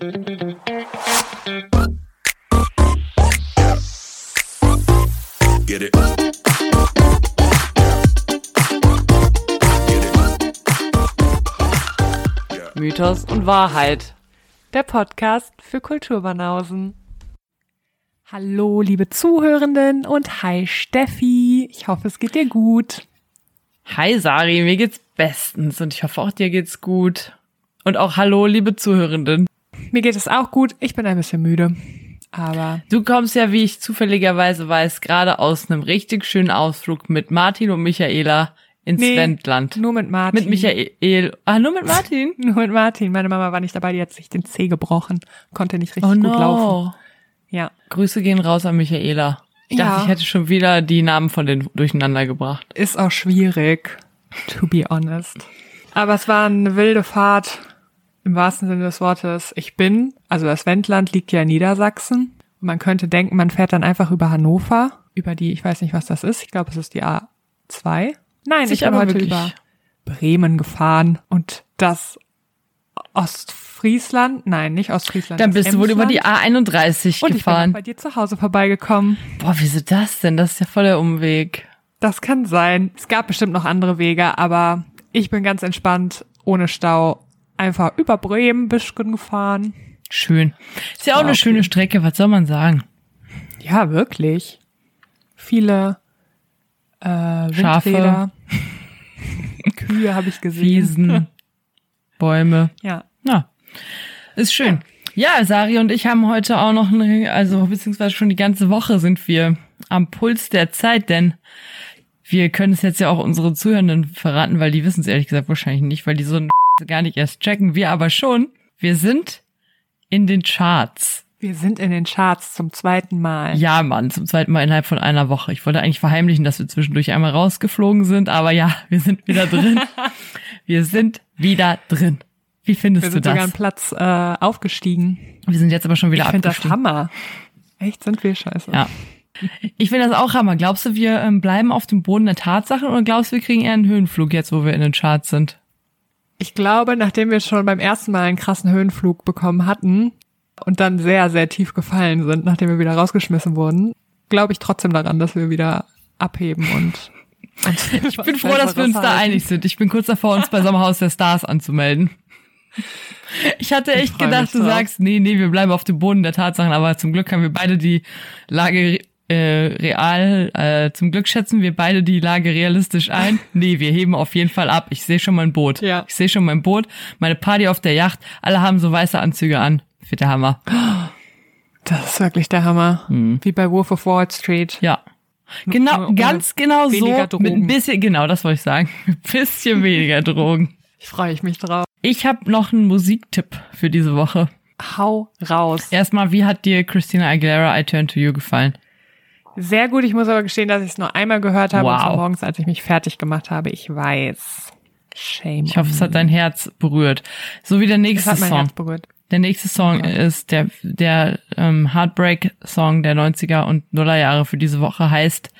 Get it. Mythos und Wahrheit. Der Podcast für Kulturbanausen. Hallo, liebe Zuhörenden und hi Steffi. Ich hoffe, es geht dir gut. Hi Sari, mir geht's bestens und ich hoffe auch dir geht's gut. Und auch hallo, liebe Zuhörenden. Mir geht es auch gut. Ich bin ein bisschen müde. Aber Du kommst ja, wie ich zufälligerweise weiß, gerade aus einem richtig schönen Ausflug mit Martin und Michaela ins Nee, Wendland. nur mit Martin. Mit Michael. Ah, nur mit Martin? Nur mit Martin. Meine Mama war nicht dabei, die hat sich den Zeh gebrochen. Konnte nicht richtig Oh gut no. laufen. Ja. Grüße gehen raus an Michaela. Ich Ja. dachte, ich hätte schon wieder die Namen von denen durcheinander gebracht. Ist auch schwierig, to be honest. Aber es war eine wilde Fahrt, im wahrsten Sinne des Wortes. Ich bin, also das Wendland liegt ja in Niedersachsen. Und man könnte denken, man fährt dann einfach über Hannover, über die, ich weiß nicht, was das ist. Ich glaube, es ist die A2. Nein, Sich ich bin heute wirklich- über Bremen gefahren und das Ostfriesland, nein, nicht Ostfriesland. Dann bist du wohl über die Emsland. A31 und ich bin gefahren. bei dir zu Hause vorbeigekommen. Boah, wieso das denn? Das ist ja voll der Umweg. Das kann sein. Es gab bestimmt noch andere Wege, aber ich bin ganz entspannt, ohne Stau, einfach über Bremen bisschen gefahren. Schön. Ist ja auch Ah, eine okay. schöne Strecke, was soll man sagen? Ja, wirklich. Viele äh, Schafe. Kühe habe ich gesehen. Wiesen, Bäume. Ja. Na, ist schön. Ja, Sari und ich haben heute auch noch eine, also beziehungsweise schon die ganze Woche sind wir am Puls der Zeit, denn wir können es jetzt ja auch unsere Zuhörenden verraten, weil die wissen es ehrlich gesagt wahrscheinlich nicht, weil die so ein gar nicht erst checken. Wir aber schon. Wir sind in den Charts. Wir sind in den Charts zum zweiten Mal. Ja, Mann, zum zweiten Mal innerhalb von einer Woche. Ich wollte eigentlich verheimlichen, dass wir zwischendurch einmal rausgeflogen sind, aber ja, wir sind wieder drin. wir sind wieder drin. Wie findest Wir du sind das? sogar einen Platz äh, aufgestiegen. Wir sind jetzt aber schon wieder Ich finde das abgestiegen. Hammer. Echt, sind wir scheiße. Ja. Ich finde das auch Hammer. Glaubst du, wir ähm, bleiben auf dem Boden der Tatsachen oder glaubst du, wir kriegen eher einen Höhenflug jetzt, wo wir in den Charts sind? Ich glaube, nachdem wir schon beim ersten Mal einen krassen Höhenflug bekommen hatten und dann sehr, sehr tief gefallen sind, nachdem wir wieder rausgeschmissen wurden, glaube ich trotzdem daran, dass wir wieder abheben und. Ich bin froh, dass wir uns da einig sind. Ich bin kurz davor, uns bei Sommerhaus der Stars anzumelden. Ich hatte echt freu gedacht, du sagst, nee, nee, wir bleiben auf dem Boden der Tatsachen, aber zum Glück haben wir beide die Lage äh, real, äh, zum Glück schätzen wir beide die Lage realistisch ein. Nee, wir heben auf jeden Fall ab. Ich sehe schon mein Boot. Ja. Ich sehe schon mein Boot, meine Party auf der Yacht, alle haben so weiße Anzüge an. Wird der Hammer. Das ist wirklich der Hammer. Wie bei Wolf of Wall Street. Ja. Genau, ganz genau so. weniger Mit Drogen. ein bisschen, genau, das wollte ich sagen. Ein bisschen weniger Drogen. Ich freue mich drauf. Ich habe noch einen Musiktipp für diese Woche. Hau raus. Erstmal, wie hat dir Christina Aguilera I Turn to You gefallen? Sehr gut. Ich muss aber gestehen, dass ich es nur einmal gehört habe, und Wow. zwar morgens, als ich mich fertig gemacht habe. Ich weiß. Shame. Ich hoffe, es hat dein Herz berührt. So wie der es nächste hat mein Song. Herz berührt. Der nächste Song ist der, der ähm, Heartbreak-Song der 90er und Nullerjahre für diese Woche heißt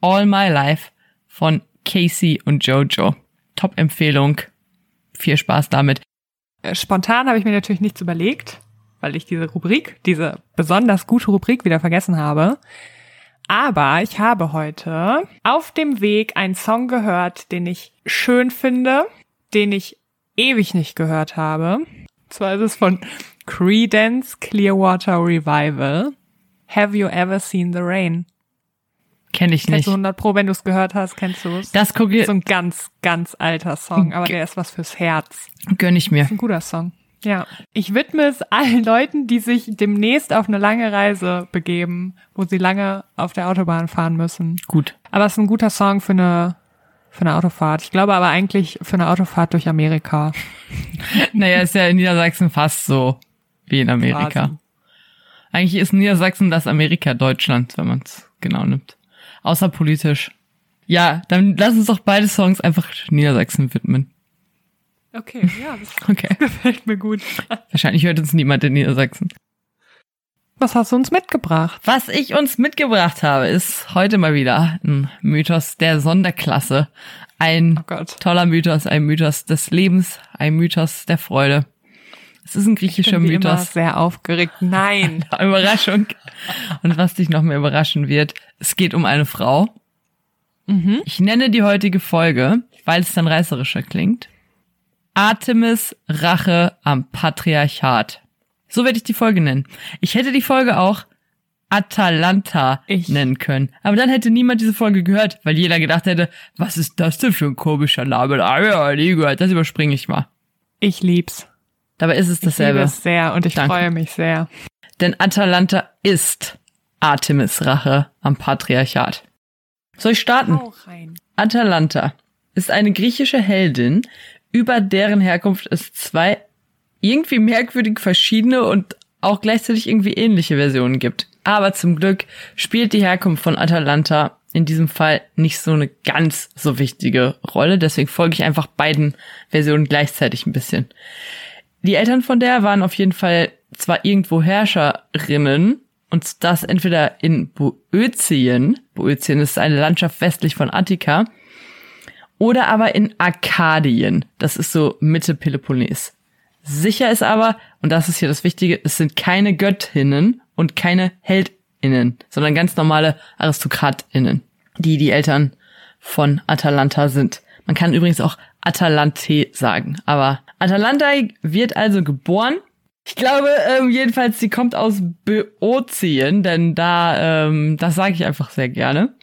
All My Life von Casey und Jojo. Top-Empfehlung. Viel Spaß damit. Äh, Spontan habe ich mir natürlich nichts überlegt, weil ich diese Rubrik, diese besonders gute Rubrik wieder vergessen habe. Aber ich habe heute auf dem Weg einen Song gehört, den ich schön finde, den ich ewig nicht gehört habe. Und zwar ist es von Credence Clearwater Revival. Have you ever seen the rain? Kenne ich Kennst nicht. du 100 Pro, wenn du es gehört hast, kennst du es? Das gucke so ein ganz, ganz alter Song, aber der ist was fürs Herz. gönn ich mir. Ein guter Song. Ja. Ich widme es allen Leuten, die sich demnächst auf eine lange Reise begeben, wo sie lange auf der Autobahn fahren müssen. Gut. Aber es ist ein guter Song für eine, für eine Autofahrt. Ich glaube aber eigentlich für eine Autofahrt durch Amerika. Naja, ist ja in Niedersachsen fast so wie in Amerika. Quasi. Eigentlich ist Niedersachsen das Amerika Deutschland, wenn man es genau nimmt. Außer politisch. Ja, dann lass uns doch beide Songs einfach Niedersachsen widmen. Okay, ja, das Okay. gefällt mir gut. Wahrscheinlich hört uns niemand in Niedersachsen. Was hast du uns mitgebracht? Was ich uns mitgebracht habe, ist heute mal wieder ein Mythos der Sonderklasse. Ein Oh toller Mythos, ein Mythos des Lebens, ein Mythos der Freude. Es ist ein griechischer ich bin wie immer Mythos. sehr aufgeregt. Nein. Überraschung. Und was dich noch mehr überraschen wird, es geht um eine Frau. Mhm. Ich nenne die heutige Folge, weil es dann reißerischer klingt. Artemis Rache am Patriarchat. So werde ich die Folge nennen. Ich hätte die Folge auch Atalanta Ich. nennen können. Aber dann hätte niemand diese Folge gehört, weil jeder gedacht hätte, was ist das denn für ein komischer Name? Ah ja, nie gehört. Das überspringe ich mal. Ich lieb's. Dabei ist es Ich liebe dasselbe. es sehr und ich Danke. freue mich sehr. Denn Atalanta ist Artemis Rache am Patriarchat. Soll ich starten? Atalanta ist eine griechische Heldin, über deren Herkunft es zwei irgendwie merkwürdig verschiedene und auch gleichzeitig irgendwie ähnliche Versionen gibt. Aber zum Glück spielt die Herkunft von Atalanta in diesem Fall nicht so eine ganz so wichtige Rolle. Deswegen folge ich einfach beiden Versionen gleichzeitig ein bisschen. Die Eltern von der waren auf jeden Fall zwar irgendwo Herrscherinnen und das entweder in Boötien, Boötien ist eine Landschaft westlich von Attika, oder aber in Arkadien, das ist so Mitte Peloponnes. Sicher ist aber, und das ist hier das Wichtige, es sind keine Göttinnen und keine Heldinnen, sondern ganz normale Aristokratinnen, die die Eltern von Atalanta sind. Man kann übrigens auch Atalante sagen, aber Atalanta wird also geboren. Ich glaube, ähm, jedenfalls, sie kommt aus Böotien, denn da, ähm, das sage ich einfach sehr gerne.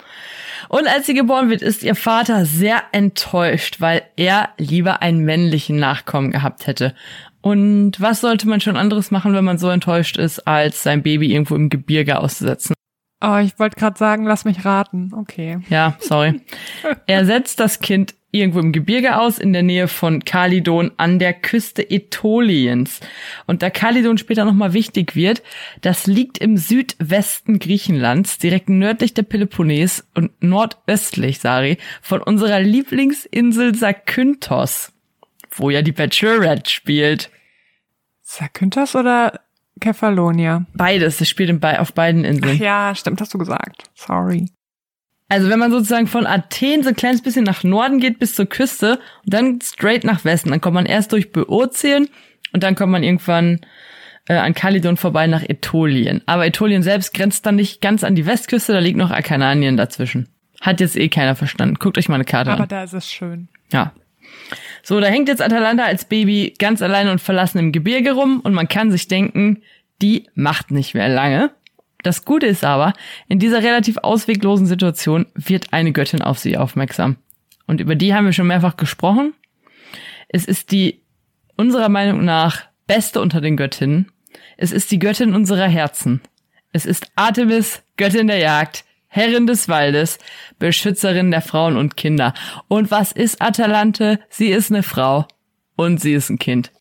Und als sie geboren wird, ist ihr Vater sehr enttäuscht, weil er lieber einen männlichen Nachkommen gehabt hätte. Und was sollte man schon anderes machen, wenn man so enttäuscht ist, als sein Baby irgendwo im Gebirge auszusetzen? Oh, ich wollte gerade sagen, lass mich raten. Okay. Ja, sorry. Er setzt das Kind irgendwo im Gebirge aus, in der Nähe von Kalidon an der Küste Ätoliens. Und da Kalidon später nochmal wichtig wird, das liegt im Südwesten Griechenlands, direkt nördlich der Peloponnes und nordöstlich, Sari, von unserer Lieblingsinsel Zakynthos, wo ja die Bachelorette spielt. Zakynthos oder Kefalonia? Beides, es spielt auf beiden Ach Inseln. ja, stimmt, hast du gesagt. Sorry. Also wenn man sozusagen von Athen so ein kleines bisschen nach Norden geht bis zur Küste und dann straight nach Westen, dann kommt man erst durch Böotien und dann kommt man irgendwann äh, an Kalidon vorbei nach Ätolien. Aber Ätolien selbst grenzt dann nicht ganz an die Westküste, da liegt noch Akarnanien dazwischen. Hat jetzt eh keiner verstanden. Guckt euch mal eine Karte Aber an. da ist es schön. Ja. So, da hängt jetzt Atalanta als Baby ganz allein und verlassen im Gebirge rum und man kann sich denken, die macht nicht mehr lange. Das Gute ist aber, in dieser relativ ausweglosen Situation wird eine Göttin auf sie aufmerksam. Und über die haben wir schon mehrfach gesprochen. Es ist die unserer Meinung nach beste unter den Göttinnen. Es ist die Göttin unserer Herzen. Es ist Artemis, Göttin der Jagd, Herrin des Waldes, Beschützerin der Frauen und Kinder. Und was ist Atalante? Sie ist eine Frau und sie ist ein Kind.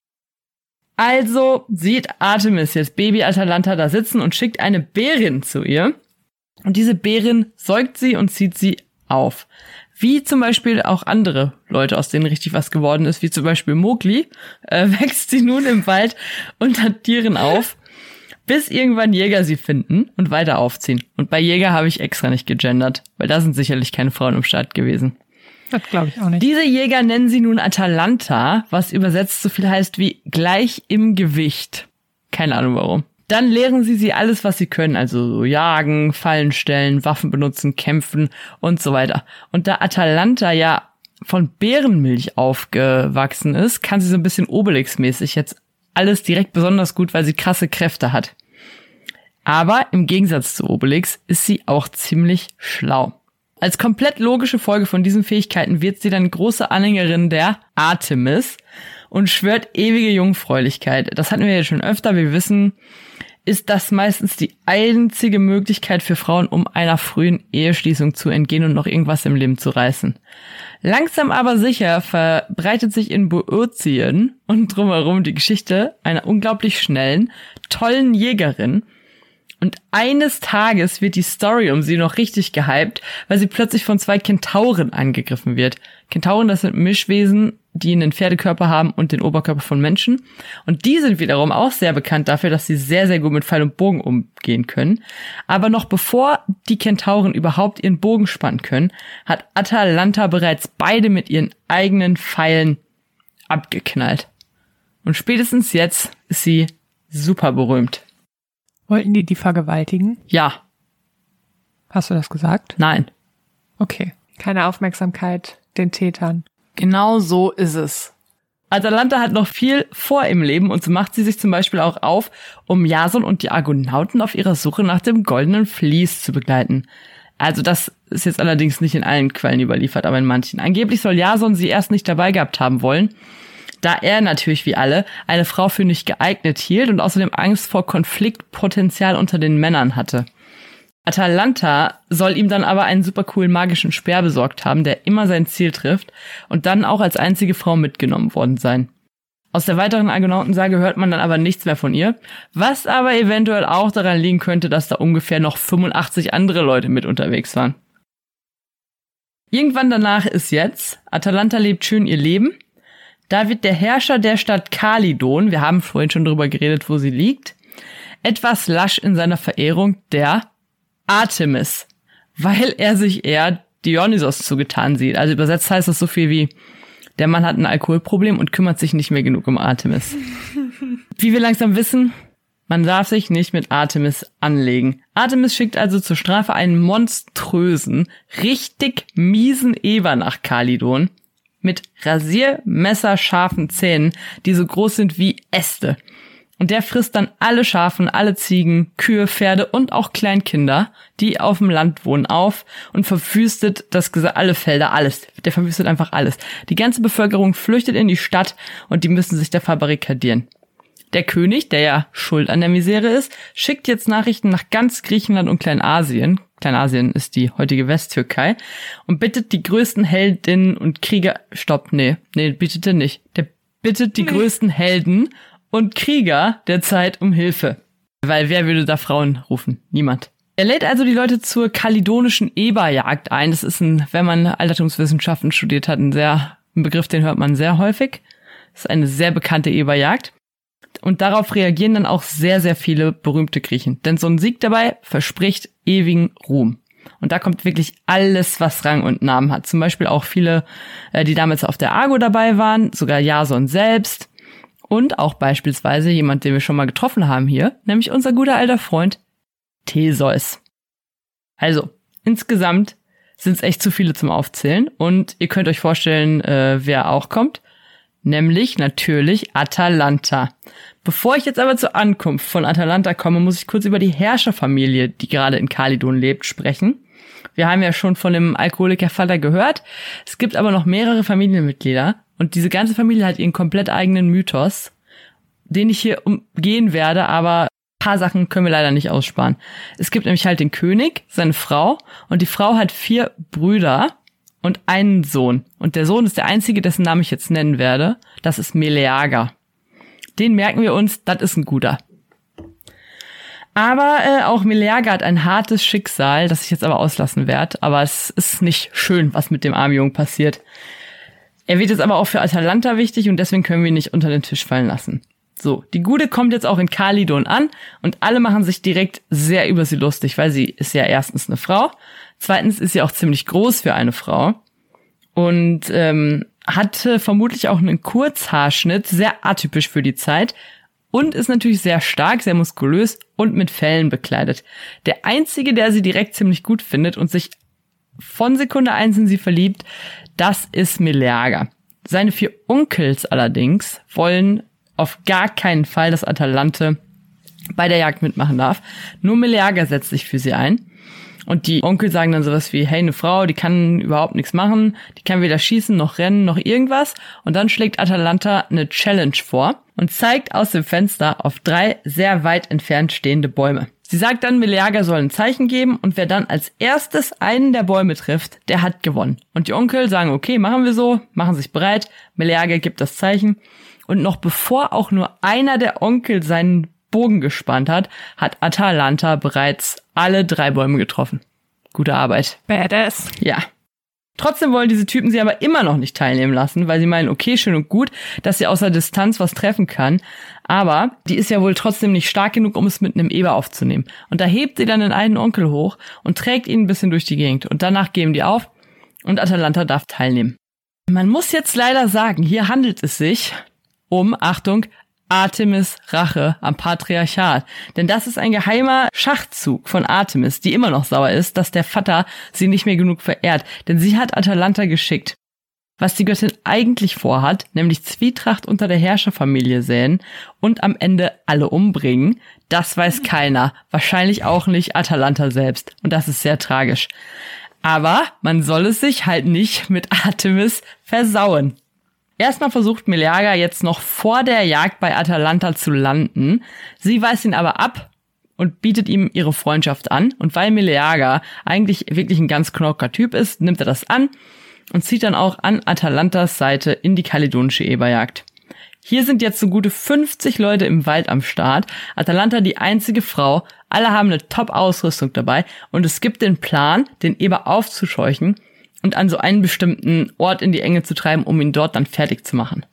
Also sieht Artemis jetzt Baby Atalanta da sitzen und schickt eine Bärin zu ihr. Und diese Bärin säugt sie und zieht sie auf. Wie zum Beispiel auch andere Leute, aus denen richtig was geworden ist, wie zum Beispiel Mowgli, äh, wächst sie nun im Wald unter Tieren auf, bis irgendwann Jäger sie finden und weiter aufziehen. Und bei Jäger habe ich extra nicht gegendert, weil da sind sicherlich keine Frauen im Start gewesen. Das glaube ich auch nicht. Diese Jäger nennen sie nun Atalanta, was übersetzt so viel heißt wie gleich im Gewicht. Keine Ahnung warum. Dann lehren sie sie alles, was sie können, also so jagen, Fallen stellen, Waffen benutzen, kämpfen und so weiter. Und da Atalanta ja von Bärenmilch aufgewachsen ist, kann sie so ein bisschen Obelix-mäßig jetzt alles direkt besonders gut, weil sie krasse Kräfte hat. Aber im Gegensatz zu Obelix ist sie auch ziemlich schlau. Als komplett logische Folge von diesen Fähigkeiten wird sie dann große Anhängerin der Artemis und schwört ewige Jungfräulichkeit. Das hatten wir ja schon öfter. Wir wissen, ist das meistens die einzige Möglichkeit für Frauen, um einer frühen Eheschließung zu entgehen und noch irgendwas im Leben zu reißen. Langsam aber sicher verbreitet sich in Bootien und drumherum die Geschichte einer unglaublich schnellen, tollen Jägerin, und eines Tages wird die Story um sie noch richtig gehypt, weil sie plötzlich von zwei Kentauren angegriffen wird. Kentauren, das sind Mischwesen, die einen Pferdekörper haben und den Oberkörper von Menschen. Und die sind wiederum auch sehr bekannt dafür, dass sie sehr, sehr gut mit Pfeil und Bogen umgehen können. Aber noch bevor die Kentauren überhaupt ihren Bogen spannen können, hat Atalanta bereits beide mit ihren eigenen Pfeilen abgeknallt. Und spätestens jetzt ist sie super berühmt. Wollten die die vergewaltigen? Ja, Hast du das gesagt? nein. Okay. Keine Aufmerksamkeit den Tätern. Genau so ist es. Atalanta hat noch viel vor im Leben und so macht sie sich zum Beispiel auch auf, um Jason und die Argonauten auf ihrer Suche nach dem goldenen Vlies zu begleiten. Also das ist jetzt allerdings nicht in allen Quellen überliefert, aber in manchen. Angeblich soll Jason sie erst nicht dabei gehabt haben wollen, da er natürlich wie alle eine Frau für nicht geeignet hielt und außerdem Angst vor Konfliktpotenzial unter den Männern hatte. Atalanta soll ihm dann aber einen super coolen magischen Speer besorgt haben, der immer sein Ziel trifft und dann auch als einzige Frau mitgenommen worden sein. Aus der weiteren Argonautensage hört man dann aber nichts mehr von ihr, was aber eventuell auch daran liegen könnte, dass da ungefähr noch 85 andere Leute mit unterwegs waren. Irgendwann danach ist jetzt, Atalanta lebt schön ihr Leben, da wird der Herrscher der Stadt Kalidon, wir haben vorhin schon drüber geredet, wo sie liegt, etwas lasch in seiner Verehrung der Artemis, weil er sich eher Dionysos zugetan sieht. Also übersetzt heißt das so viel wie, der Mann hat ein Alkoholproblem und kümmert sich nicht mehr genug um Artemis. Wie wir langsam wissen, man darf sich nicht mit Artemis anlegen. Artemis schickt also zur Strafe einen monströsen, richtig miesen Eber nach Kalidon mit rasiermesserscharfen Zähnen, die so groß sind wie Äste. Und der frisst dann alle Schafen, alle Ziegen, Kühe, Pferde und auch Kleinkinder, die auf dem Land wohnen, auf und verwüstet das alle Felder, alles. Der verwüstet einfach alles. Die ganze Bevölkerung flüchtet in die Stadt und die müssen sich da verbarrikadieren. Der König, der ja schuld an der Misere ist, schickt jetzt Nachrichten nach ganz Griechenland und Kleinasien. Kleinasien ist die heutige Westtürkei und bittet die größten Heldinnen und Krieger, stopp, nee, nee, bittet er nicht. Der bittet die größten Helden und Krieger der Zeit um Hilfe. Weil wer würde da Frauen rufen? Niemand. Er lädt also die Leute zur kalidonischen Eberjagd ein. Das ist ein, wenn man Altertumswissenschaften studiert hat, ein sehr, ein Begriff, den hört man sehr häufig. Das ist eine sehr bekannte Eberjagd. Und darauf reagieren dann auch sehr, sehr viele berühmte Griechen. Denn so ein Sieg dabei verspricht ewigen Ruhm. Und da kommt wirklich alles, was Rang und Namen hat. Zum Beispiel auch viele, äh, die damals auf der Argo dabei waren, sogar Jason selbst. Und auch beispielsweise jemand, den wir schon mal getroffen haben hier, nämlich unser guter alter Freund Theseus. Also, insgesamt sind es echt zu viele zum Aufzählen. Und ihr könnt euch vorstellen, äh, wer auch kommt. Nämlich natürlich Atalanta. Bevor ich jetzt aber zur Ankunft von Atalanta komme, muss ich kurz über die Herrscherfamilie, die gerade in Kalidon lebt, sprechen. Wir haben ja schon von dem Alkoholikervater gehört. Es gibt aber noch mehrere Familienmitglieder und diese ganze Familie hat ihren komplett eigenen Mythos, den ich hier umgehen werde, aber paar Sachen können wir leider nicht aussparen. Es gibt nämlich halt den König, seine Frau und die Frau hat vier Brüder und einen Sohn. Und der Sohn ist der einzige, dessen Namen ich jetzt nennen werde. Das ist Meleager. Den merken wir uns, das ist ein guter. Aber äh, auch Meleager hat ein hartes Schicksal, das ich jetzt aber auslassen werde. Aber es ist nicht schön, was mit dem armen Jungen passiert. Er wird jetzt aber auch für Atalanta wichtig und deswegen können wir ihn nicht unter den Tisch fallen lassen. So, die Gude kommt jetzt auch in Kalidon an und alle machen sich direkt sehr über sie lustig, weil sie ist ja erstens eine Frau, zweitens ist sie auch ziemlich groß für eine Frau und ähm, hatte vermutlich auch einen Kurzhaarschnitt, sehr atypisch für die Zeit und ist natürlich sehr stark, sehr muskulös und mit Fellen bekleidet. Der einzige, der sie direkt ziemlich gut findet und sich von Sekunde eins in sie verliebt, das ist Meleager. Seine vier Onkels allerdings wollen auf gar keinen Fall, dass Atalante bei der Jagd mitmachen darf. Nur Meleager setzt sich für sie ein. Und die Onkel sagen dann sowas wie, hey, eine Frau, die kann überhaupt nichts machen, die kann weder schießen noch rennen noch irgendwas. Und dann schlägt Atalanta eine Challenge vor und zeigt aus dem Fenster auf drei sehr weit entfernt stehende Bäume. Sie sagt dann, Meleager soll ein Zeichen geben und wer dann als erstes einen der Bäume trifft, der hat gewonnen. Und die Onkel sagen, okay, machen wir so, machen sich bereit, Meleager gibt das Zeichen. Und noch bevor auch nur einer der Onkel seinen Bogen gespannt hat, hat Atalanta bereits alle drei Bäume getroffen. Gute Arbeit. Badass. Ja. Trotzdem wollen diese Typen sie aber immer noch nicht teilnehmen lassen, weil sie meinen, okay, schön und gut, dass sie außer Distanz was treffen kann, aber die ist ja wohl trotzdem nicht stark genug, um es mit einem Eber aufzunehmen. Und da hebt sie dann den einen Onkel hoch und trägt ihn ein bisschen durch die Gegend. Und danach geben die auf und Atalanta darf teilnehmen. Man muss jetzt leider sagen, hier handelt es sich um, Achtung, Artemis Rache am Patriarchat. Denn das ist ein geheimer Schachzug von Artemis, die immer noch sauer ist, dass der Vater sie nicht mehr genug verehrt. Denn sie hat Atalanta geschickt. Was die Göttin eigentlich vorhat, nämlich Zwietracht unter der Herrscherfamilie säen und am Ende alle umbringen, das weiß keiner. Wahrscheinlich auch nicht Atalanta selbst. Und das ist sehr tragisch. Aber man soll es sich halt nicht mit Artemis versauen. Erstmal versucht Meleager jetzt noch vor der Jagd bei Atalanta zu landen. Sie weist ihn aber ab und bietet ihm ihre Freundschaft an. Und weil Meleager eigentlich wirklich ein ganz knocker Typ ist, nimmt er das an und zieht dann auch an Atalantas Seite in die kaledonische Eberjagd. Hier sind jetzt so gute 50 Leute im Wald am Start. Atalanta die einzige Frau. Alle haben eine Top-Ausrüstung dabei und es gibt den Plan, den Eber aufzuscheuchen und an so einen bestimmten Ort in die Enge zu treiben, um ihn dort dann fertig zu machen.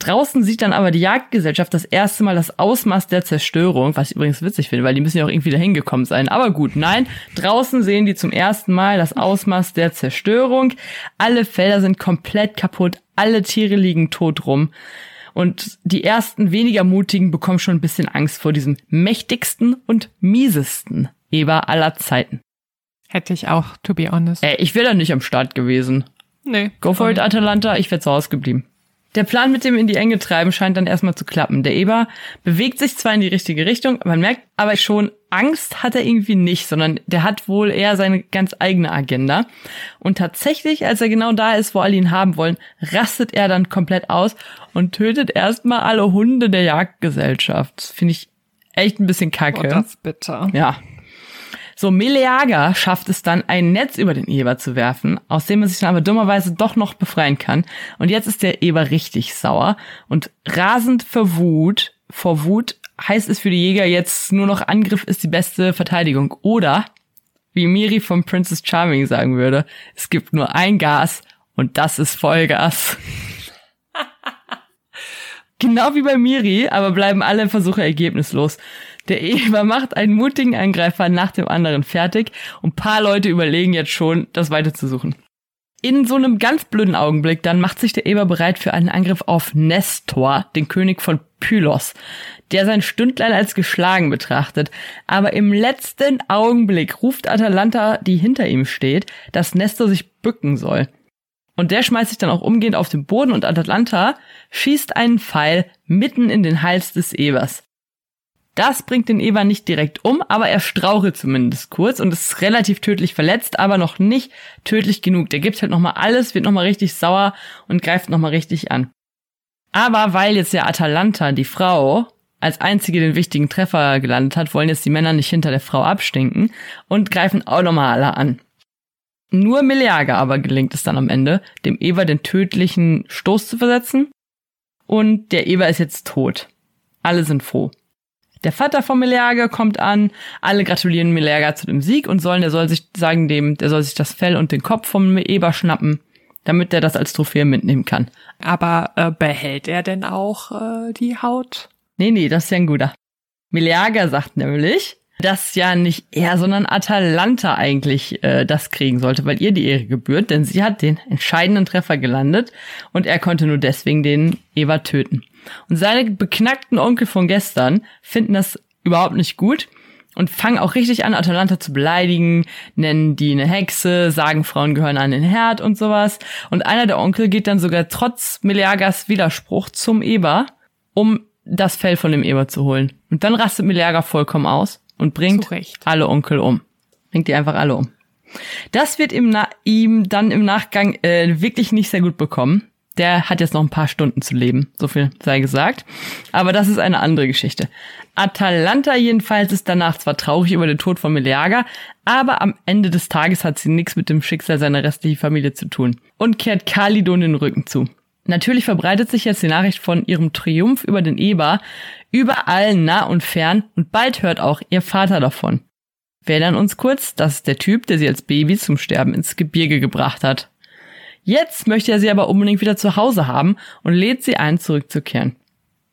Draußen sieht dann aber die Jagdgesellschaft das erste Mal das Ausmaß der Zerstörung, was ich übrigens witzig finde, weil die müssen ja auch irgendwie dahin gekommen sein. Aber gut, nein, draußen sehen die zum ersten Mal das Ausmaß der Zerstörung. Alle Felder sind komplett kaputt, alle Tiere liegen tot rum. Und die ersten weniger mutigen bekommen schon ein bisschen Angst vor diesem mächtigsten und miesesten Eber aller Zeiten. Hätte ich auch, to be honest. Ey, ich wäre da nicht am Start gewesen. Nee. Go for it, Atalanta, ich wäre zu Hause geblieben. Der Plan mit dem in die Enge treiben scheint dann erstmal zu klappen. Der Eber bewegt sich zwar in die richtige Richtung, man merkt aber schon, Angst hat er irgendwie nicht, sondern der hat wohl eher seine ganz eigene Agenda. Und tatsächlich, als er genau da ist, wo alle ihn haben wollen, rastet er dann komplett aus und tötet erstmal alle Hunde der Jagdgesellschaft. Finde ich echt ein bisschen kacke. Oh, das bitter. Ja, so, Meleager schafft es dann, ein Netz über den Eber zu werfen, aus dem er sich dann aber dummerweise doch noch befreien kann. Und jetzt ist der Eber richtig sauer und rasend vor Wut, vor Wut heißt es für die Jäger jetzt nur noch Angriff ist die beste Verteidigung. Oder, wie Miri von Princess Charming sagen würde, es gibt nur ein Gas und das ist Vollgas. genau wie bei Miri, aber bleiben alle Versuche ergebnislos. Der Eber macht einen mutigen Angreifer nach dem anderen fertig und paar Leute überlegen jetzt schon, das weiterzusuchen. In so einem ganz blöden Augenblick dann macht sich der Eber bereit für einen Angriff auf Nestor, den König von Pylos, der sein Stündlein als geschlagen betrachtet. Aber im letzten Augenblick ruft Atalanta, die hinter ihm steht, dass Nestor sich bücken soll. Und der schmeißt sich dann auch umgehend auf den Boden und Atalanta schießt einen Pfeil mitten in den Hals des Ebers. Das bringt den Eber nicht direkt um, aber er strauchelt zumindest kurz und ist relativ tödlich verletzt, aber noch nicht tödlich genug. Der gibt halt nochmal alles, wird nochmal richtig sauer und greift nochmal richtig an. Aber weil jetzt der Atalanta, die Frau, als einzige den wichtigen Treffer gelandet hat, wollen jetzt die Männer nicht hinter der Frau abstinken und greifen auch nochmal alle an. Nur Meleager aber gelingt es dann am Ende, dem Eber den tödlichen Stoß zu versetzen und der Eber ist jetzt tot. Alle sind froh. Der Vater von Meleager kommt an, alle gratulieren Meleager zu dem Sieg und sollen, der soll sich sagen dem, der soll sich das Fell und den Kopf vom Eber schnappen, damit der das als Trophäe mitnehmen kann. Aber äh, behält er denn auch äh, die Haut? Nee, nee, das ist ja ein guter. Meleager sagt nämlich, dass ja nicht er, sondern Atalanta eigentlich äh, das kriegen sollte, weil ihr die Ehre gebührt, denn sie hat den entscheidenden Treffer gelandet und er konnte nur deswegen den Eber töten. Und seine beknackten Onkel von gestern finden das überhaupt nicht gut und fangen auch richtig an, Atalanta zu beleidigen, nennen die eine Hexe, sagen, Frauen gehören an den Herd und sowas. Und einer der Onkel geht dann sogar trotz Meleagers Widerspruch zum Eber, um das Fell von dem Eber zu holen. Und dann rastet Meleager vollkommen aus und bringt alle Onkel um. Bringt die einfach alle um. Das wird ihm, ihm dann im Nachgang äh, wirklich nicht sehr gut bekommen der hat jetzt noch ein paar Stunden zu leben. So viel sei gesagt. Aber das ist eine andere Geschichte. Atalanta jedenfalls ist danach zwar traurig über den Tod von Meleager, aber am Ende des Tages hat sie nichts mit dem Schicksal seiner restlichen Familie zu tun und kehrt Kalidon den Rücken zu. Natürlich verbreitet sich jetzt die Nachricht von ihrem Triumph über den Eber überall nah und fern und bald hört auch ihr Vater davon. Wir erinnern uns kurz, das ist der Typ, der sie als Baby zum Sterben ins Gebirge gebracht hat. Jetzt möchte er sie aber unbedingt wieder zu Hause haben und lädt sie ein, zurückzukehren.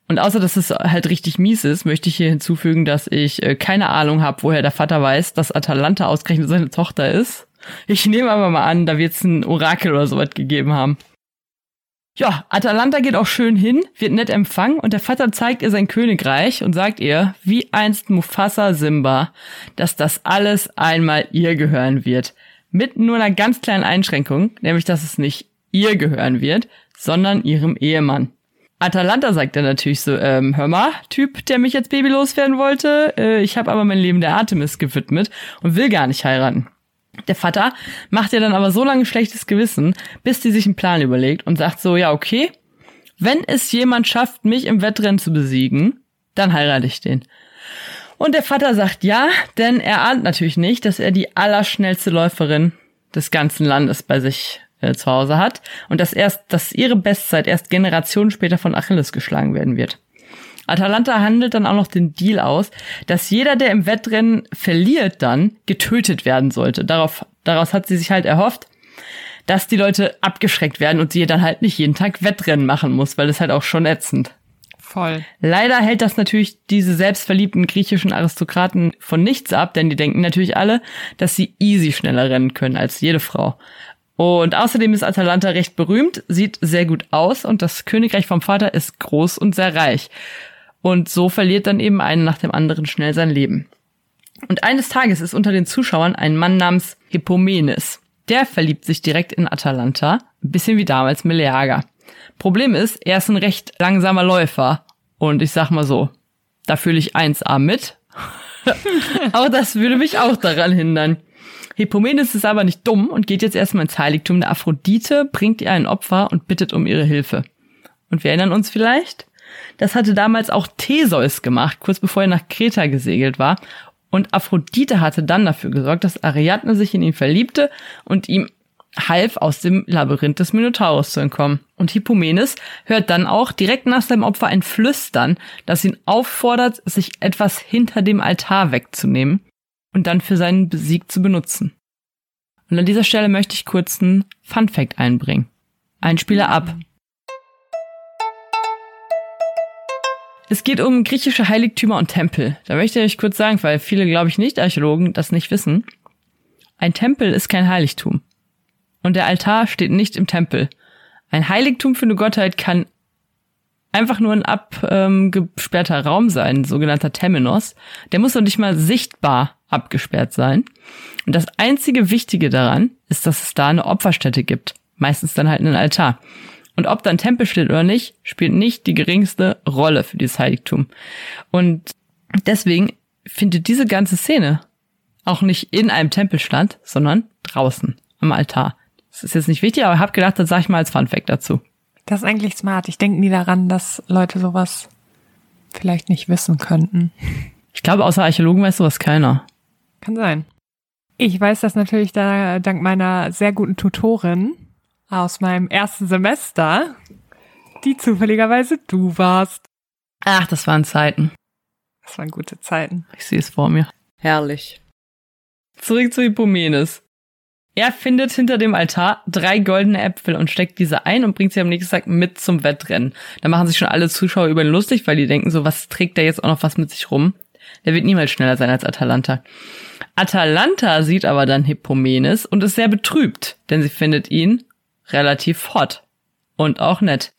Und außer dass es halt richtig mies ist, möchte ich hier hinzufügen, dass ich äh, keine Ahnung habe, woher der Vater weiß, dass Atalanta ausgerechnet seine Tochter ist. Ich nehme aber mal an, da wird es ein Orakel oder sowas gegeben haben. Ja, Atalanta geht auch schön hin, wird nett empfangen und der Vater zeigt ihr sein Königreich und sagt ihr, wie einst Mufasa Simba, dass das alles einmal ihr gehören wird. Mit nur einer ganz kleinen Einschränkung, nämlich dass es nicht ihr gehören wird, sondern ihrem Ehemann. Atalanta sagt dann natürlich so, ähm, hör mal, Typ, der mich jetzt babylos werden wollte, äh, ich habe aber mein Leben der Artemis gewidmet und will gar nicht heiraten. Der Vater macht ihr dann aber so lange schlechtes Gewissen, bis die sich einen Plan überlegt und sagt so, ja, okay, wenn es jemand schafft, mich im Wettrennen zu besiegen, dann heirate ich den. Und der Vater sagt ja, denn er ahnt natürlich nicht, dass er die allerschnellste Läuferin des ganzen Landes bei sich äh, zu Hause hat und dass erst, dass ihre Bestzeit erst Generationen später von Achilles geschlagen werden wird. Atalanta handelt dann auch noch den Deal aus, dass jeder, der im Wettrennen verliert, dann getötet werden sollte. Darauf, daraus hat sie sich halt erhofft, dass die Leute abgeschreckt werden und sie dann halt nicht jeden Tag Wettrennen machen muss, weil das halt auch schon ätzend. Voll. Leider hält das natürlich diese selbstverliebten griechischen Aristokraten von nichts ab, denn die denken natürlich alle, dass sie easy schneller rennen können als jede Frau. Und außerdem ist Atalanta recht berühmt, sieht sehr gut aus und das Königreich vom Vater ist groß und sehr reich. Und so verliert dann eben einen nach dem anderen schnell sein Leben. Und eines Tages ist unter den Zuschauern ein Mann namens Hippomenes. Der verliebt sich direkt in Atalanta, ein bisschen wie damals Meleager. Problem ist, er ist ein recht langsamer Läufer. Und ich sag mal so, da fühle ich 1A mit. aber das würde mich auch daran hindern. Hippomenes ist aber nicht dumm und geht jetzt erstmal ins Heiligtum der Aphrodite, bringt ihr ein Opfer und bittet um ihre Hilfe. Und wir erinnern uns vielleicht, das hatte damals auch Theseus gemacht, kurz bevor er nach Kreta gesegelt war. Und Aphrodite hatte dann dafür gesorgt, dass Ariadne sich in ihn verliebte und ihm half, aus dem Labyrinth des Minotaurus zu entkommen. Und Hippomenes hört dann auch direkt nach seinem Opfer ein Flüstern, das ihn auffordert, sich etwas hinter dem Altar wegzunehmen und dann für seinen Sieg zu benutzen. Und an dieser Stelle möchte ich kurz einen Fun Fact einbringen. Ein Spieler ab. Es geht um griechische Heiligtümer und Tempel. Da möchte ich kurz sagen, weil viele, glaube ich, Nicht-Archäologen das nicht wissen. Ein Tempel ist kein Heiligtum. Und der Altar steht nicht im Tempel. Ein Heiligtum für eine Gottheit kann einfach nur ein abgesperrter ähm, Raum sein, sogenannter Temenos. Der muss noch nicht mal sichtbar abgesperrt sein. Und das einzige Wichtige daran ist, dass es da eine Opferstätte gibt. Meistens dann halt einen Altar. Und ob da ein Tempel steht oder nicht, spielt nicht die geringste Rolle für dieses Heiligtum. Und deswegen findet diese ganze Szene auch nicht in einem Tempel statt, sondern draußen am Altar. Das ist jetzt nicht wichtig, aber ich habe gedacht, das sage ich mal als Fun Fact dazu. Das ist eigentlich smart. Ich denke nie daran, dass Leute sowas vielleicht nicht wissen könnten. Ich glaube, außer Archäologen weiß sowas keiner. Kann sein. Ich weiß das natürlich da dank meiner sehr guten Tutorin, aus meinem ersten Semester, die zufälligerweise du warst. Ach, das waren Zeiten. Das waren gute Zeiten. Ich sehe es vor mir. Herrlich. Zurück zu Hippomenes. Er findet hinter dem Altar drei goldene Äpfel und steckt diese ein und bringt sie am nächsten Tag mit zum Wettrennen. Da machen sich schon alle Zuschauer über ihn lustig, weil die denken so, was trägt der jetzt auch noch was mit sich rum? Der wird niemals schneller sein als Atalanta. Atalanta sieht aber dann Hippomenes und ist sehr betrübt, denn sie findet ihn relativ hot und auch nett.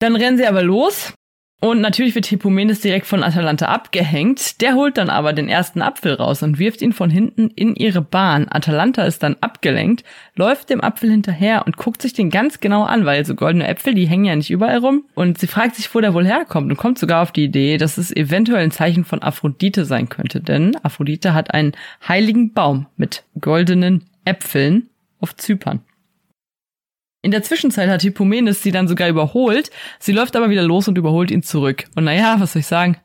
Dann rennen sie aber los und natürlich wird Hippomenes direkt von Atalanta abgehängt. Der holt dann aber den ersten Apfel raus und wirft ihn von hinten in ihre Bahn. Atalanta ist dann abgelenkt, läuft dem Apfel hinterher und guckt sich den ganz genau an, weil so goldene Äpfel, die hängen ja nicht überall rum. Und sie fragt sich, wo der wohl herkommt und kommt sogar auf die Idee, dass es eventuell ein Zeichen von Aphrodite sein könnte. Denn Aphrodite hat einen heiligen Baum mit goldenen Äpfeln auf Zypern. In der Zwischenzeit hat Hippomenes sie dann sogar überholt. Sie läuft aber wieder los und überholt ihn zurück. Und naja, was soll ich sagen?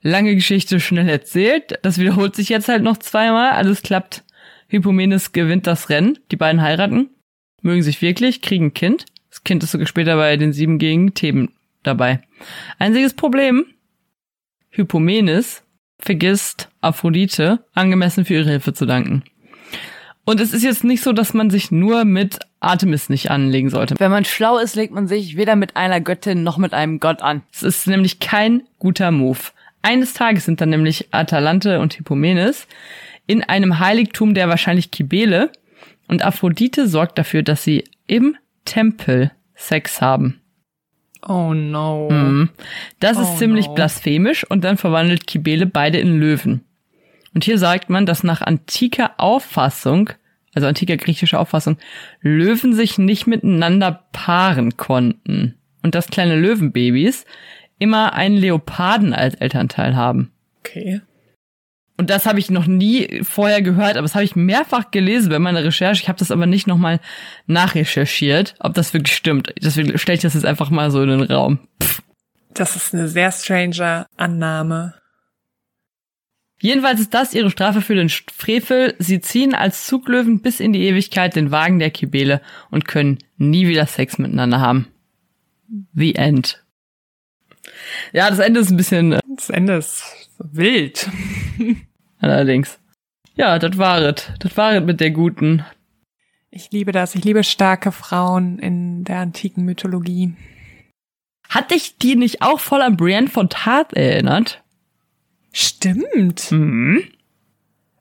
Lange Geschichte schnell erzählt. Das wiederholt sich jetzt halt noch zweimal. Alles klappt. Hippomenes gewinnt das Rennen. Die beiden heiraten. Mögen sich wirklich, kriegen ein Kind. Das Kind ist sogar später bei den sieben gegen Theben dabei. Einziges Problem. Hippomenes vergisst Aphrodite angemessen für ihre Hilfe zu danken. Und es ist jetzt nicht so, dass man sich nur mit Artemis nicht anlegen sollte. Wenn man schlau ist, legt man sich weder mit einer Göttin noch mit einem Gott an. Es ist nämlich kein guter Move. Eines Tages sind dann nämlich Atalante und Hippomenes in einem Heiligtum der wahrscheinlich Kybele und Aphrodite sorgt dafür, dass sie im Tempel Sex haben. Oh no. Mhm. Das ist Oh ziemlich no. blasphemisch und dann verwandelt Kybele beide in Löwen. Und hier sagt man, dass nach antiker Auffassung, also antiker griechischer Auffassung, Löwen sich nicht miteinander paaren konnten. Und dass kleine Löwenbabys immer einen Leoparden als Elternteil haben. Okay. Und das habe ich noch nie vorher gehört, aber das habe ich mehrfach gelesen bei meiner Recherche. Ich habe das aber nicht nochmal nachrecherchiert, ob das wirklich stimmt. Deswegen stelle ich das jetzt einfach mal so in den Raum. Pff. Das ist eine sehr strange Annahme. Jedenfalls ist das ihre Strafe für den Frevel. Sie ziehen als Zuglöwen bis in die Ewigkeit den Wagen der Kybele und können nie wieder Sex miteinander haben. The End. Ja, das Ende ist ein bisschen äh, Das Ende ist wild. allerdings. Ja, das war es. Das war es mit der guten. Ich liebe das. Ich liebe starke Frauen in der antiken Mythologie. Hat dich die nicht auch voll an Brienne von Tarth erinnert? Stimmt. Mhm.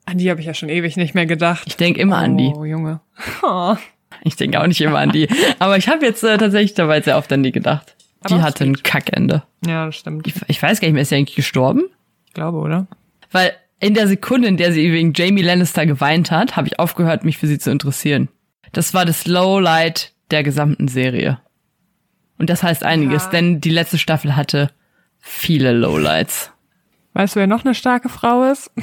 An die habe ich ja schon ewig nicht mehr gedacht. Ich denke immer an die. Oh, Junge. Oh. Ich denke auch nicht immer an die. Aber ich habe jetzt äh, tatsächlich dabei sehr oft an die gedacht. Aber die hatte ein Kackende. Ja, das stimmt. Ich, ich weiß gar nicht mehr, ist sie eigentlich gestorben? Ich glaube, oder? Weil in der Sekunde, in der sie wegen Jamie Lannister geweint hat, habe ich aufgehört, mich für sie zu interessieren. Das war das Lowlight der gesamten Serie. Und das heißt einiges, Ja. denn die letzte Staffel hatte viele Lowlights. Weißt du, wer noch eine starke Frau ist?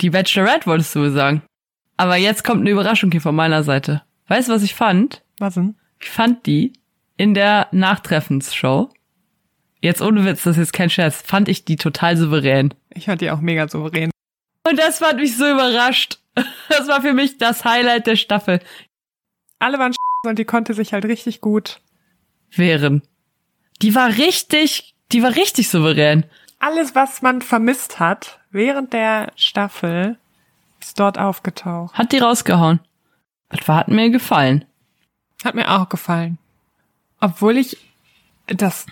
Die Bachelorette wolltest du sagen. Aber jetzt kommt eine Überraschung hier von meiner Seite. Weißt du, was ich fand? Was denn? Ich fand die in der Nachtreffensshow. Jetzt ohne Witz, das ist jetzt kein Scherz, fand ich die total souverän. Ich fand die auch mega souverän. Und das fand mich so überrascht. Das war für mich das Highlight der Staffel. Alle waren und die konnte sich halt richtig gut. Wären. Die war richtig, die war richtig souverän. Alles, was man vermisst hat während der Staffel, ist dort aufgetaucht. Hat die rausgehauen. Das war, hat mir gefallen. Hat mir auch gefallen. Obwohl ich das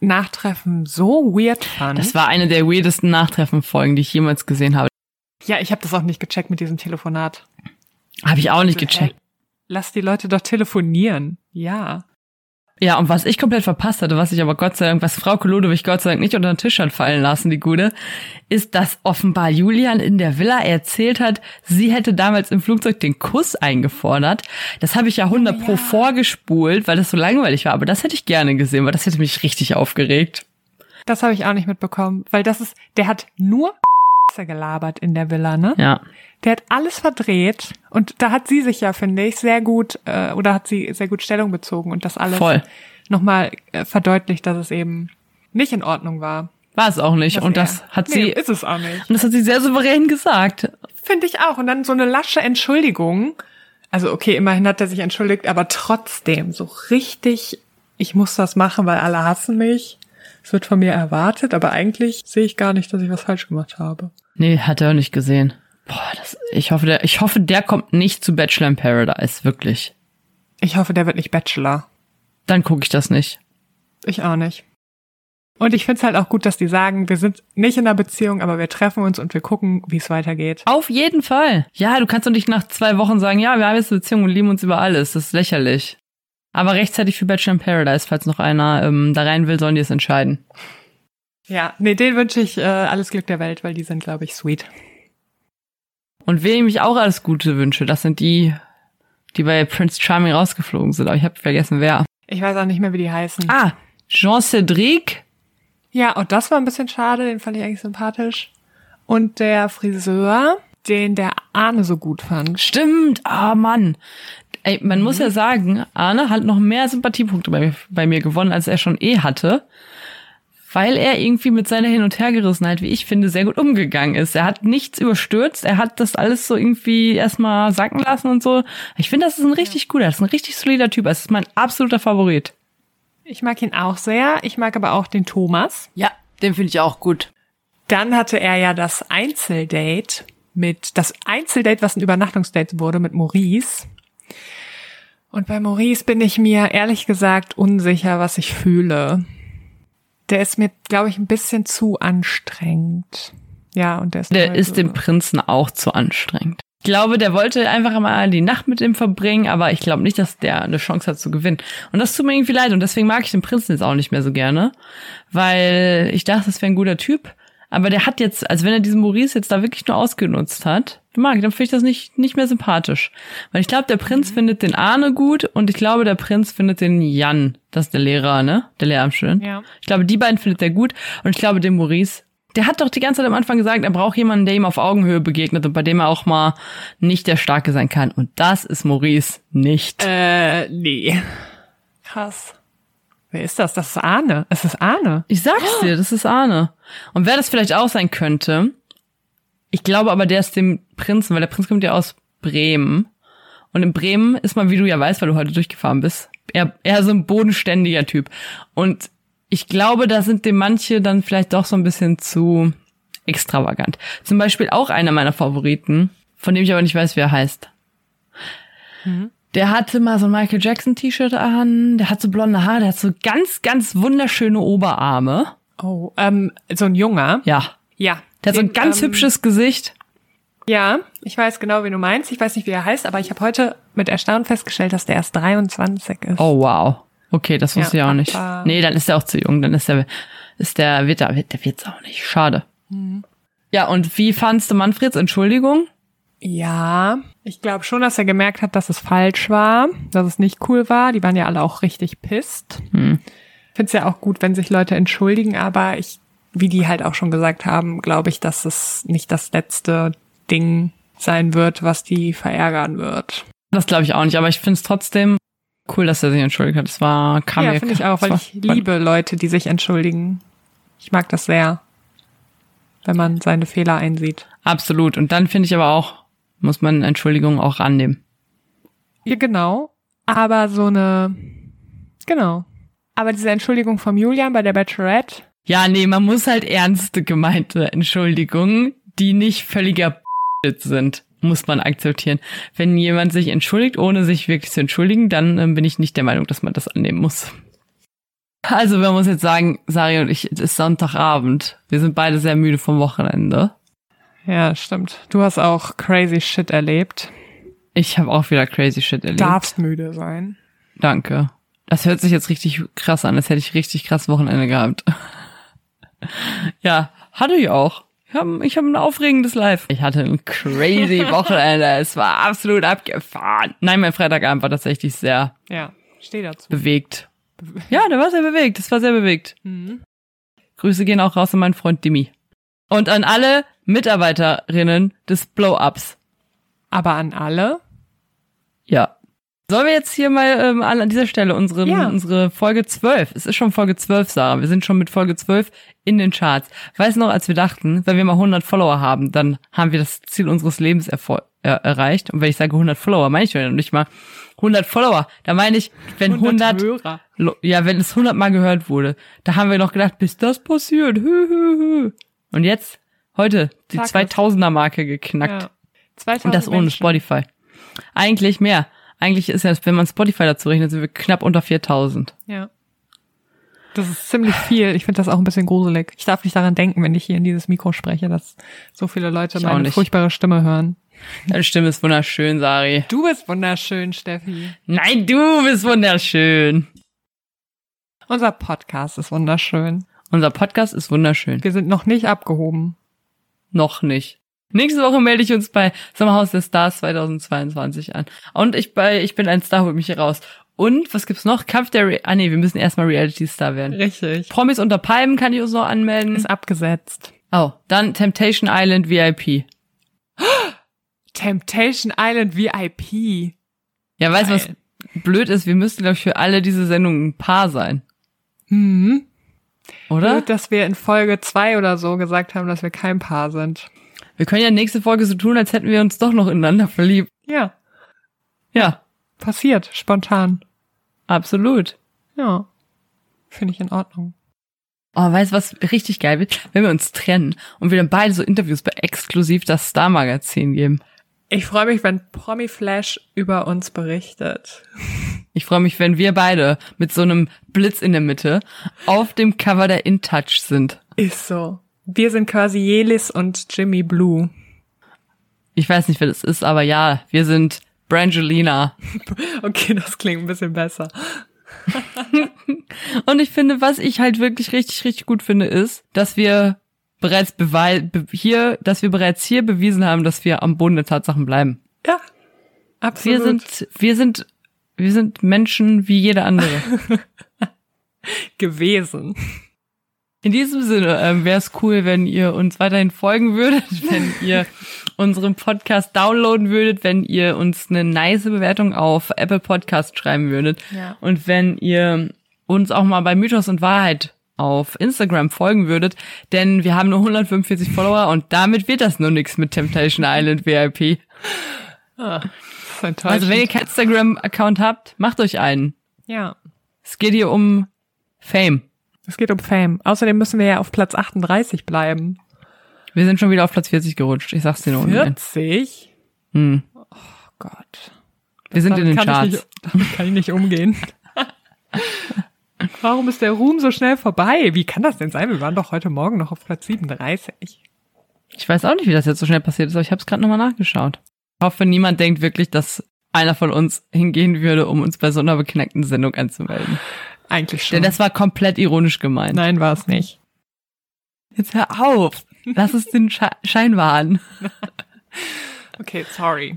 Nachtreffen so weird fand. Das war eine der weirdesten Nachtreffenfolgen, die ich jemals gesehen habe. ja, ich habe das auch nicht gecheckt mit diesem Telefonat. Habe ich auch nicht Hey, gecheckt. Lass die Leute doch telefonieren. Ja. Ja, und was ich komplett verpasst hatte, was ich aber Gott sei Dank, was Frau Ludwig Gott sei Dank nicht unter den Tisch hat fallen lassen, die Gute, ist, dass offenbar Julian in der Villa erzählt hat, sie hätte damals im Flugzeug den Kuss eingefordert. Das habe ich ja 100 pro vorgespult, weil das so langweilig war, aber das hätte ich gerne gesehen, weil das hätte mich richtig aufgeregt. Das habe ich auch nicht mitbekommen, weil das ist, der hat nur gelabert in der Villa, ne? Ja. Der hat alles verdreht und da hat sie sich ja, finde ich, sehr gut äh, oder hat sie sehr gut Stellung bezogen und das alles Voll. nochmal äh, verdeutlicht, dass es eben nicht in Ordnung war. War es auch nicht. dass und das hat nee, sie, ist es auch nicht. und das hat sie sehr souverän gesagt. Finde ich auch. Und dann so eine lasche Entschuldigung. Also okay, immerhin hat er sich entschuldigt, aber trotzdem so richtig, ich muss das machen, weil alle hassen mich. Es wird von mir erwartet, aber eigentlich sehe ich gar nicht, dass ich was falsch gemacht habe. Nee, hat er auch nicht gesehen. Boah, das, ich hoffe, der, ich hoffe, der kommt nicht zu Bachelor in Paradise, wirklich. Ich hoffe, der wird nicht Bachelor. Dann gucke ich das nicht. Ich auch nicht. Und ich finde es halt auch gut, dass die sagen, wir sind nicht in einer Beziehung, aber wir treffen uns und wir gucken, wie es weitergeht. Auf jeden Fall. Ja, du kannst doch nicht nach zwei Wochen sagen, ja, wir haben jetzt eine Beziehung und lieben uns über alles. Das ist lächerlich. Aber rechtzeitig für Bachelor in Paradise, falls noch einer ähm, da rein will, sollen die es entscheiden. Ja, nee, den wünsche ich äh, alles Glück der Welt, weil die sind, glaube ich, sweet. Und wem ich auch alles Gute wünsche, das sind die, die bei Prince Charming rausgeflogen sind. Aber ich habe vergessen, wer. Ich weiß auch nicht mehr, wie die heißen. Ah, Jean Cédric. Ja, und das war ein bisschen schade, den fand ich eigentlich sympathisch. Und der Friseur, den der Arne so gut fand. Stimmt, ah Mann. Ey, man muss ja sagen, Arne hat noch mehr Sympathiepunkte bei, mir- bei mir gewonnen, als er schon eh hatte. Weil er irgendwie mit seiner Hin- und Hergerissenheit, wie ich finde, sehr gut umgegangen ist. Er hat nichts überstürzt, er hat das alles so irgendwie erstmal sacken lassen und so. Ich finde, das ist ein richtig guter, das ist ein richtig solider Typ. Das ist mein absoluter Favorit. Ich mag ihn auch sehr. Ich mag aber auch den Thomas. Ja, den finde ich auch gut. Dann hatte er ja das Einzeldate mit, das Einzeldate, was ein Übernachtungsdate wurde mit Maurice. Und bei Maurice bin ich mir ehrlich gesagt unsicher, was ich fühle. Der ist mir, glaube ich, ein bisschen zu anstrengend. Ja, und der ist Der ist so- dem Prinzen auch zu anstrengend. glaube, der wollte einfach mal die Nacht mit ihm verbringen, aber ich glaube nicht, dass der eine Chance hat zu gewinnen. Und das tut mir irgendwie leid und deswegen mag ich den Prinzen jetzt auch nicht mehr so gerne, weil ich dachte, das wäre ein guter Typ. Aber der hat jetzt, also wenn er diesen Maurice jetzt da wirklich nur ausgenutzt hat, mag, dann finde ich das nicht, nicht mehr sympathisch. Weil ich glaube, der Prinz mhm. findet den Arne gut und ich glaube, der Prinz findet den Jan. Das ist der Lehrer, ne? Der Lehramtsstudent. Ja. Ich glaube, die beiden findet er gut und ich glaube, den Maurice, der hat doch die ganze Zeit am Anfang gesagt, er braucht jemanden, der ihm auf Augenhöhe begegnet und bei dem er auch mal nicht der Starke sein kann. Und das ist Maurice nicht. Äh, nee. Krass. Wer ist das? Das ist Arne. Es ist Arne. Ich sag's dir, das ist Arne. Und wer das vielleicht auch sein könnte, ich glaube aber, der ist dem Prinzen, weil der Prinz kommt ja aus Bremen. Und in Bremen ist man, wie du ja weißt, weil du heute durchgefahren bist, eher, eher so ein bodenständiger Typ. Und ich glaube, da sind dem manche dann vielleicht doch so ein bisschen zu extravagant. Zum Beispiel auch einer meiner Favoriten, von dem ich aber nicht weiß, wie er heißt. Mhm. Der hatte mal so ein Michael Jackson T-Shirt an, der hat so blonde Haare, der hat so ganz, ganz wunderschöne Oberarme. Oh, ähm, so ein Junger? Ja. Ja. Der hat so ein ganz ähm, hübsches Gesicht. Ja, ich weiß genau, wie du meinst. Ich weiß nicht, wie er heißt, aber ich habe heute mit Erstaunen festgestellt, dass der erst 23 ist. Oh, wow. Okay, das wusste ja, ich auch nicht. Nee, dann ist er auch zu jung. Dann ist der, ist der, wird der, der wird's auch nicht. Schade. Mhm. Ja, und wie fandst du Manfreds Entschuldigung? Ja, ich glaube schon, dass er gemerkt hat, dass es falsch war, dass es nicht cool war. Die waren ja alle auch richtig pisst. Hm. Finde es ja auch gut, wenn sich Leute entschuldigen, aber ich, wie die halt auch schon gesagt haben, glaube ich, dass es nicht das letzte Ding sein wird, was die verärgern wird. Das glaube ich auch nicht, aber ich finde es trotzdem cool, dass er sich entschuldigt hat. Das war kam Ja, finde ich auch, weil ich liebe Leute, die sich entschuldigen. Ich mag das sehr, wenn man seine Fehler einsieht. Absolut. Und dann finde ich aber auch, muss man Entschuldigung auch annehmen. Ja, genau. Aber so eine, genau. Aber diese Entschuldigung vom Julian bei der Bachelorette. Ja, nee, man muss halt ernste gemeinte Entschuldigungen, die nicht völliger sind, muss man akzeptieren. Wenn jemand sich entschuldigt, ohne sich wirklich zu entschuldigen, dann äh, bin ich nicht der Meinung, dass man das annehmen muss. Also, man muss jetzt sagen, Sari und ich, es ist Sonntagabend. Wir sind beide sehr müde vom Wochenende. Ja, stimmt. Du hast auch crazy shit erlebt. Ich habe auch wieder crazy shit erlebt. Darfst müde sein. Danke. Das hört sich jetzt richtig krass an, als hätte ich richtig krass Wochenende gehabt. ja, hatte ich auch. Ich habe ich hab ein aufregendes Live. Ich hatte ein crazy Wochenende. es war absolut abgefahren. Nein, mein Freitagabend war tatsächlich sehr ja, steh dazu. bewegt. Ja, der war sehr bewegt. Das war sehr bewegt. Mhm. Grüße gehen auch raus an meinen Freund Dimi. Und an alle Mitarbeiterinnen des Blow-Ups. Aber an alle? Ja. Sollen wir jetzt hier mal ähm, an dieser Stelle unsere, ja. unsere Folge 12, es ist schon Folge 12, Sarah, wir sind schon mit Folge 12 in den Charts. Weißt du noch, als wir dachten, wenn wir mal 100 Follower haben, dann haben wir das Ziel unseres Lebens äh, erreicht. Und wenn ich sage 100 Follower, meine ich ja nicht mal 100 Follower. Da meine ich, wenn 100, 100 ja, wenn es 100 Mal gehört wurde, da haben wir noch gedacht, bis das passiert. Hü, hü, hü. Und jetzt, heute, die 2000er Marke geknackt. Ja. 2000 Und das ohne Menschen. Spotify. Eigentlich mehr. Eigentlich ist ja, wenn man Spotify dazu rechnet, sind wir knapp unter 4000. Ja. Das ist ziemlich viel. Ich finde das auch ein bisschen gruselig. Ich darf nicht daran denken, wenn ich hier in dieses Mikro spreche, dass so viele Leute ich meine furchtbare Stimme hören. Deine Stimme ist wunderschön, Sari. Du bist wunderschön, Steffi. Nein, du bist wunderschön. Unser Podcast ist wunderschön. Unser Podcast ist wunderschön. Wir sind noch nicht abgehoben. Noch nicht. Nächste Woche melde ich uns bei Sommerhaus der Stars 2022 an. Und ich bei Ich bin ein Star, holt mich hier raus. Und was gibt's noch? Kampf der Re Ah nee, wir müssen erstmal Reality Star werden. Richtig. Promis unter Palmen kann ich uns noch anmelden. Ist abgesetzt. Oh, dann Temptation Island VIP. Temptation Island VIP. Ja, weißt du, was blöd ist? Wir müssten, glaube ich, für alle diese Sendungen ein Paar sein. Hm. Oder? Blöd, dass wir in Folge zwei oder so gesagt haben, dass wir kein Paar sind. Wir können ja nächste Folge so tun, als hätten wir uns doch noch ineinander verliebt. Ja. Ja. Passiert, spontan. Absolut. Ja. Finde ich in Ordnung. Oh, weißt du, was richtig geil wird? Wenn wir uns trennen und wir dann beide so Interviews bei exklusiv das Star Magazin geben. Ich freue mich, wenn Promi Flash über uns berichtet. Ich freue mich, wenn wir beide mit so einem Blitz in der Mitte auf dem Cover der In Touch sind. Ist so. Wir sind quasi Jelis und Jimmy Blue. Ich weiß nicht, wer das ist, aber ja, wir sind Brangelina. Okay, das klingt ein bisschen besser. Und ich finde, was ich halt wirklich richtig, richtig gut finde, ist, dass wir bereits bewei be hier, dass wir bereits hier bewiesen haben, dass wir am Boden der Tatsachen bleiben. Ja, absolut. Wir sind, wir sind, wir sind Menschen wie jeder andere. gewesen. In diesem Sinne ähm, wäre es cool, wenn ihr uns weiterhin folgen würdet, wenn ihr unseren Podcast downloaden würdet, wenn ihr uns eine nice Bewertung auf Apple Podcast schreiben würdet Ja. und wenn ihr uns auch mal bei Mythos und Wahrheit auf Instagram folgen würdet, denn wir haben nur 145 Follower und damit wird das nur nichts mit Temptation Island VIP. Das enttäuschend. Also wenn ihr keinen Instagram-Account habt, macht euch einen. ja, Es geht hier um Fame. es geht um Fame. Außerdem müssen wir ja auf Platz 38 bleiben. Wir sind schon wieder auf Platz 40 gerutscht. Ich sag's dir nur. ungern. 40? Hm. Oh Gott. Wir sind in den ich Charts. nicht, damit kann ich nicht umgehen. Warum ist der Ruhm so schnell vorbei? Wie kann das denn sein? Wir waren doch heute Morgen noch auf Platz 37. Ich weiß auch nicht, wie das jetzt so schnell passiert ist, aber ich habe es gerade nochmal nachgeschaut. Ich hoffe, niemand denkt wirklich, dass einer von uns hingehen würde, um uns bei so einer beknackten Sendung anzumelden. Eigentlich schon. Denn das war komplett ironisch gemeint. Nein, war es nicht. Jetzt hör auf. Lass es den Sche Schein wahren. Okay, sorry.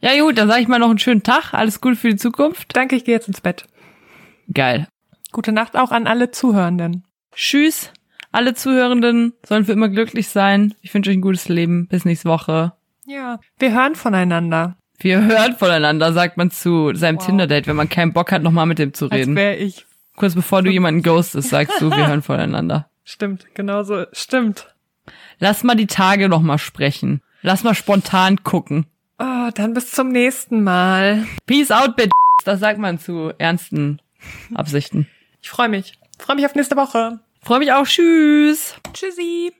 Ja gut, dann sage ich mal noch einen schönen Tag. Alles Gute für die Zukunft. Danke, ich gehe jetzt ins Bett. Geil. Gute Nacht auch an alle Zuhörenden. Tschüss. Alle Zuhörenden sollen für immer glücklich sein. Ich wünsche euch ein gutes Leben. Bis nächste Woche. Ja. Wir hören voneinander. Wir hören voneinander, sagt man zu seinem Wow. Tinder-Date, wenn man keinen Bock hat, nochmal mit dem zu reden. wäre ich. Kurz bevor du jemanden ghostest, sagst du, wir hören voneinander. Stimmt, genauso. Stimmt. Lass mal die Tage noch mal sprechen. Lass mal spontan gucken. Oh, dann bis zum nächsten Mal. Peace out, bitch. Das sagt man zu ernsten Absichten. Ich freue mich. Freue mich auf nächste Woche. Freue mich auch. Tschüss. Tschüssi.